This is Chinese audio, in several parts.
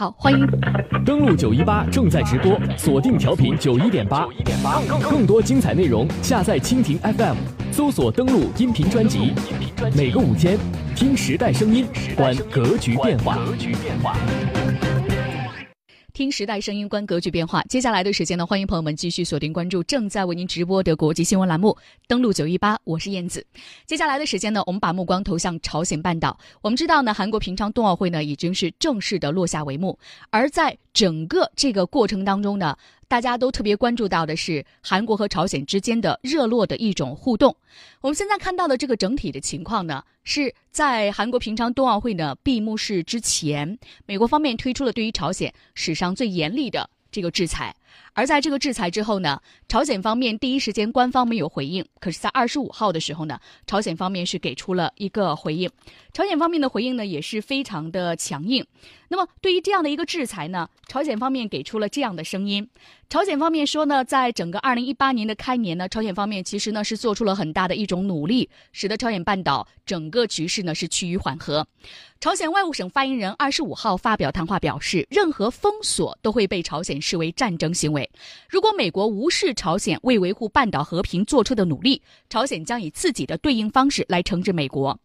好，欢迎。登录九一八正在直播，锁定调频九一点八，更多精彩内容下载蜻蜓 FM，搜索登录音频专辑，每个五天听时代声音，观格局变化。听时代声音，观格局变化。接下来的时间呢，欢迎朋友们继续锁定关注正在为您直播的国际新闻栏目。登录九一八，我是燕子。接下来的时间呢，我们把目光投向朝鲜半岛。我们知道呢，韩国平昌冬奥会呢已经是正式的落下帷幕，而在整个这个过程当中呢。大家都特别关注到的是韩国和朝鲜之间的热络的一种互动。我们现在看到的这个整体的情况呢，是在韩国平昌冬奥会呢闭幕式之前，美国方面推出了对于朝鲜史上最严厉的这个制裁。而在这个制裁之后呢，朝鲜方面第一时间官方没有回应，可是，在二十五号的时候呢，朝鲜方面是给出了一个回应。朝鲜方面的回应呢也是非常的强硬。那么，对于这样的一个制裁呢，朝鲜方面给出了这样的声音。朝鲜方面说呢，在整个二零一八年的开年呢，朝鲜方面其实呢是做出了很大的一种努力，使得朝鲜半岛整个局势呢是趋于缓和。朝鲜外务省发言人二十五号发表谈话表示，任何封锁都会被朝鲜视为战争行为。如果美国无视朝鲜为维护半岛和平做出的努力，朝鲜将以自己的对应方式来惩治美国。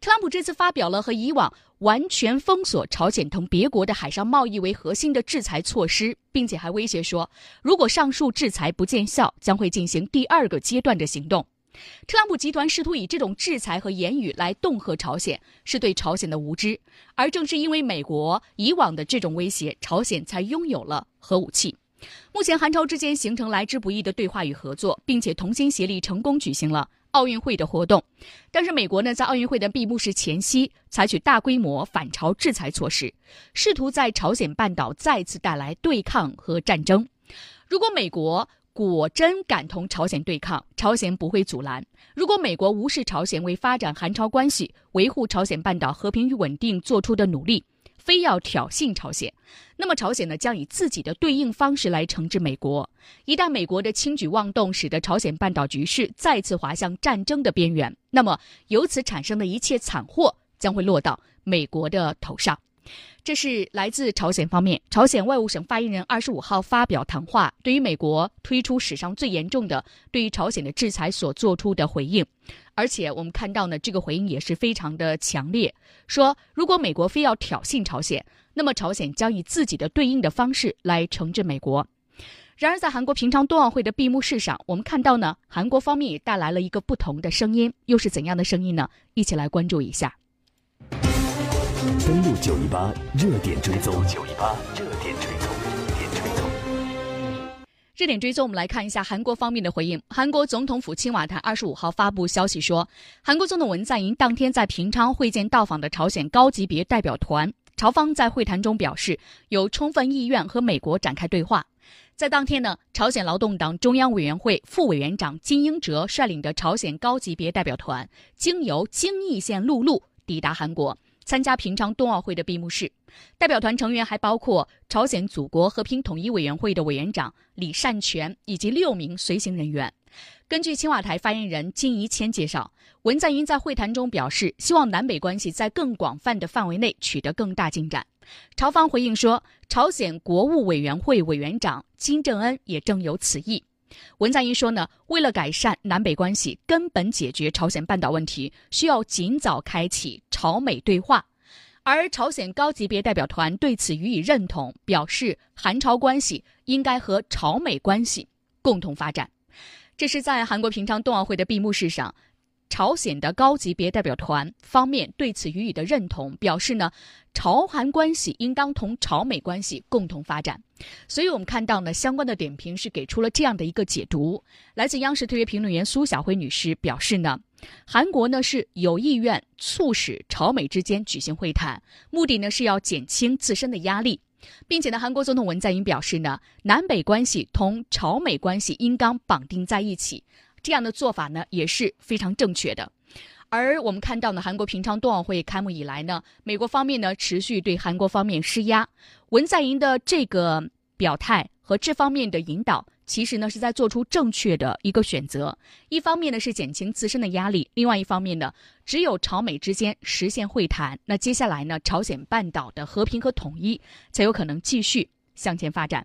特朗普这次发表了和以往完全封锁朝鲜同别国的海上贸易为核心的制裁措施，并且还威胁说，如果上述制裁不见效，将会进行第二个阶段的行动。特朗普集团试图以这种制裁和言语来恫吓朝鲜，是对朝鲜的无知。而正是因为美国以往的这种威胁，朝鲜才拥有了核武器。目前，韩朝之间形成来之不易的对话与合作，并且同心协力成功举行了。奥运会的活动，但是美国呢，在奥运会的闭幕式前夕，采取大规模反朝制裁措施，试图在朝鲜半岛再次带来对抗和战争。如果美国果真敢同朝鲜对抗，朝鲜不会阻拦；如果美国无视朝鲜为发展韩朝关系、维护朝鲜半岛和平与稳定做出的努力，非要挑衅朝鲜，那么朝鲜呢将以自己的对应方式来惩治美国。一旦美国的轻举妄动使得朝鲜半岛局势再次滑向战争的边缘，那么由此产生的一切惨祸将会落到美国的头上。这是来自朝鲜方面，朝鲜外务省发言人二十五号发表谈话，对于美国推出史上最严重的对于朝鲜的制裁所做出的回应。而且我们看到呢，这个回应也是非常的强烈，说如果美国非要挑衅朝鲜，那么朝鲜将以自己的对应的方式来惩治美国。然而，在韩国平昌冬奥会的闭幕式上，我们看到呢，韩国方面也带来了一个不同的声音，又是怎样的声音呢？一起来关注一下。登录九一八热点追踪，九一八热点追踪，热点追踪。热点追踪，我们来看一下韩国方面的回应。韩国总统府青瓦台二十五号发布消息说，韩国总统文在寅当天在平昌会见到访的朝鲜高级别代表团，朝方在会谈中表示有充分意愿和美国展开对话。在当天呢，朝鲜劳动党中央委员会副委员长金英哲率领的朝鲜高级别代表团，经由京义线陆路抵达韩国。参加平昌冬奥会的闭幕式，代表团成员还包括朝鲜祖国和平统一委员会的委员长李善权以及六名随行人员。根据青瓦台发言人金怡谦介绍，文在寅在会谈中表示，希望南北关系在更广泛的范围内取得更大进展。朝方回应说，朝鲜国务委员会委员长金正恩也正有此意。文在寅说呢，为了改善南北关系，根本解决朝鲜半岛问题，需要尽早开启朝美对话。而朝鲜高级别代表团对此予以认同，表示韩朝关系应该和朝美关系共同发展。这是在韩国平昌冬奥会的闭幕式上。朝鲜的高级别代表团方面对此予以的认同，表示呢，朝韩关系应当同朝美关系共同发展。所以，我们看到呢，相关的点评是给出了这样的一个解读。来自央视特约评论员苏小辉女士表示呢，韩国呢是有意愿促使朝美之间举行会谈，目的呢是要减轻自身的压力，并且呢，韩国总统文在寅表示呢，南北关系同朝美关系应当绑定在一起。这样的做法呢也是非常正确的，而我们看到呢，韩国平昌冬奥会开幕以来呢，美国方面呢持续对韩国方面施压，文在寅的这个表态。和这方面的引导，其实呢是在做出正确的一个选择。一方面呢是减轻自身的压力，另外一方面呢，只有朝美之间实现会谈，那接下来呢，朝鲜半岛的和平和统一才有可能继续向前发展。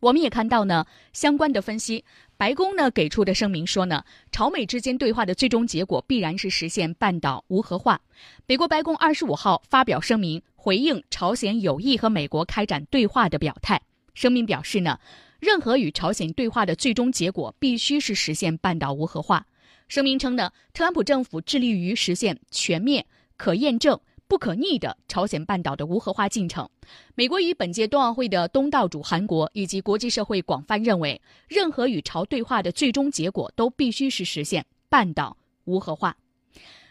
我们也看到呢，相关的分析，白宫呢给出的声明说呢，朝美之间对话的最终结果必然是实现半岛无核化。美国白宫二十五号发表声明，回应朝鲜有意和美国开展对话的表态。声明表示呢，任何与朝鲜对话的最终结果必须是实现半岛无核化。声明称呢，特朗普政府致力于实现全面、可验证。不可逆的朝鲜半岛的无核化进程，美国与本届冬奥会的东道主韩国以及国际社会广泛认为，任何与朝对话的最终结果都必须是实现半岛无核化。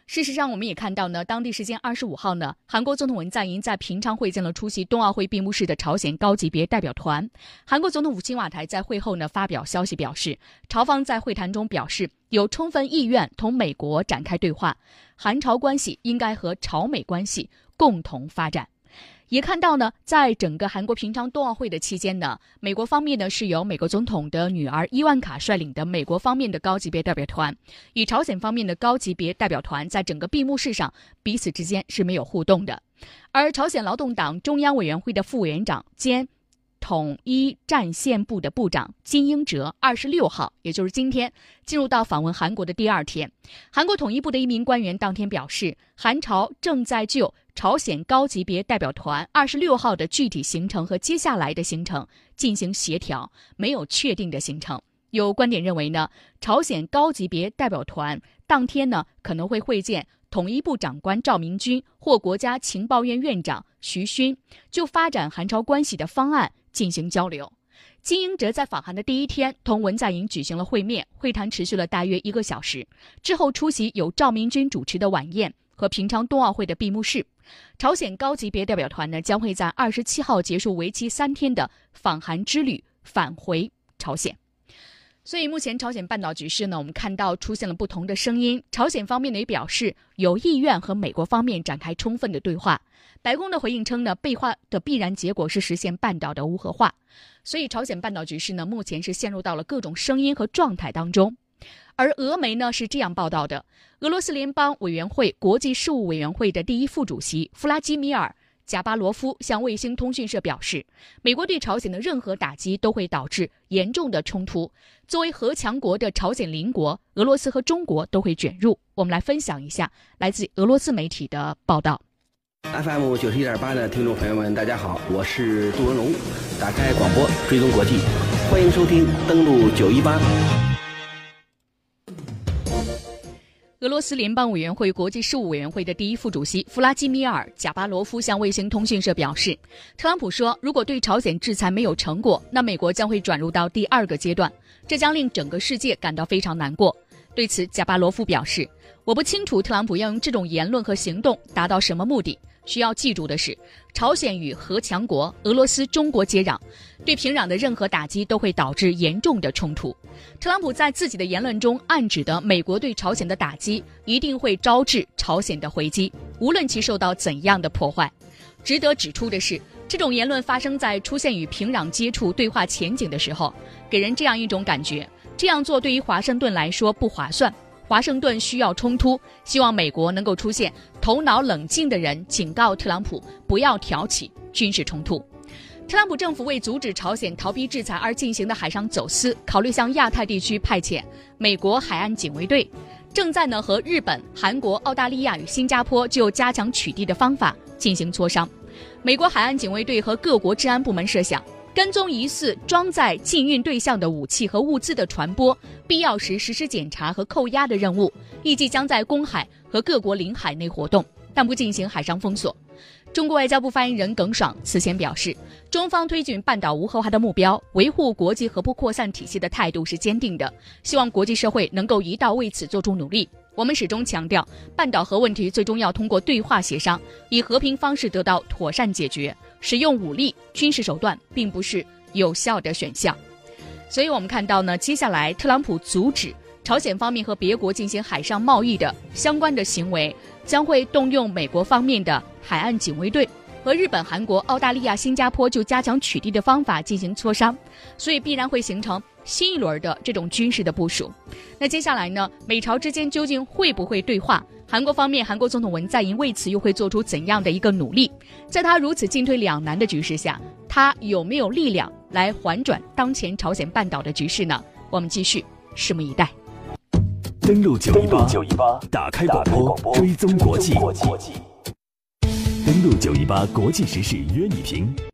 事实上，我们也看到呢，当地时间二十五号呢，韩国总统文在寅在平昌会见了出席冬奥会闭幕式的朝鲜高级别代表团。韩国总统府青瓦台在会后呢发表消息表示，朝方在会谈中表示有充分意愿同美国展开对话，韩朝关系应该和朝美关系共同发展。也看到呢，在整个韩国平昌冬奥会的期间呢，美国方面呢是由美国总统的女儿伊万卡率领的美国方面的高级别代表团，与朝鲜方面的高级别代表团在整个闭幕式上彼此之间是没有互动的。而朝鲜劳动党中央委员会的副委员长兼统一战线部的部长金英哲二十六号，也就是今天，进入到访问韩国的第二天，韩国统一部的一名官员当天表示，韩朝正在就。朝鲜高级别代表团二十六号的具体行程和接下来的行程进行协调，没有确定的行程。有观点认为呢，朝鲜高级别代表团当天呢可能会会见统一部长官赵明军或国家情报院院长徐勋，就发展韩朝关系的方案进行交流。金英哲在访韩的第一天同文在寅举行了会面，会谈持续了大约一个小时，之后出席由赵明军主持的晚宴和平昌冬奥会的闭幕式。朝鲜高级别代表团呢，将会在二十七号结束为期三天的访韩之旅，返回朝鲜。所以目前朝鲜半岛局势呢，我们看到出现了不同的声音。朝鲜方面呢也表示有意愿和美国方面展开充分的对话。白宫的回应称呢，对话的必然结果是实现半岛的无核化。所以朝鲜半岛局势呢，目前是陷入到了各种声音和状态当中。而俄媒呢是这样报道的：俄罗斯联邦委员会国际事务委员会的第一副主席弗拉基米尔·贾巴罗夫向卫星通讯社表示，美国对朝鲜的任何打击都会导致严重的冲突。作为核强国的朝鲜邻国，俄罗斯和中国都会卷入。我们来分享一下来自俄罗斯媒体的报道。FM 九十一点八的听众朋友们，大家好，我是杜文龙。打开广播，追踪国际，欢迎收听，登录九一八。俄罗斯联邦委员会国际事务委员会的第一副主席弗拉基米尔·贾巴罗夫向卫星通讯社表示，特朗普说，如果对朝鲜制裁没有成果，那美国将会转入到第二个阶段，这将令整个世界感到非常难过。对此，贾巴罗夫表示，我不清楚特朗普要用这种言论和行动达到什么目的。需要记住的是，朝鲜与核强国俄罗斯、中国接壤，对平壤的任何打击都会导致严重的冲突。特朗普在自己的言论中暗指的美国对朝鲜的打击，一定会招致朝鲜的回击，无论其受到怎样的破坏。值得指出的是，这种言论发生在出现与平壤接触对话前景的时候，给人这样一种感觉：这样做对于华盛顿来说不划算。华盛顿需要冲突，希望美国能够出现头脑冷静的人，警告特朗普不要挑起军事冲突。特朗普政府为阻止朝鲜逃避制裁而进行的海上走私，考虑向亚太地区派遣美国海岸警卫队，正在呢和日本、韩国、澳大利亚与新加坡就加强取缔的方法进行磋商。美国海岸警卫队和各国治安部门设想。跟踪疑似装载禁运对象的武器和物资的传播，必要时实施检查和扣押的任务，预计将在公海和各国领海内活动，但不进行海上封锁。中国外交部发言人耿爽此前表示，中方推进半岛无核化的目标，维护国际核不扩散体系的态度是坚定的，希望国际社会能够一道为此做出努力。我们始终强调，半岛核问题最终要通过对话协商，以和平方式得到妥善解决。使用武力、军事手段并不是有效的选项，所以我们看到呢，接下来特朗普阻止朝鲜方面和别国进行海上贸易的相关的行为，将会动用美国方面的海岸警卫队，和日本、韩国、澳大利亚、新加坡就加强取缔的方法进行磋商，所以必然会形成新一轮的这种军事的部署。那接下来呢，美朝之间究竟会不会对话？韩国方面，韩国总统文在寅为此又会做出怎样的一个努力？在他如此进退两难的局势下，他有没有力量来缓转当前朝鲜半岛的局势呢？我们继续拭目以待。登录九一八，打开广播，追踪国际。登录九一八国际时事，约你评。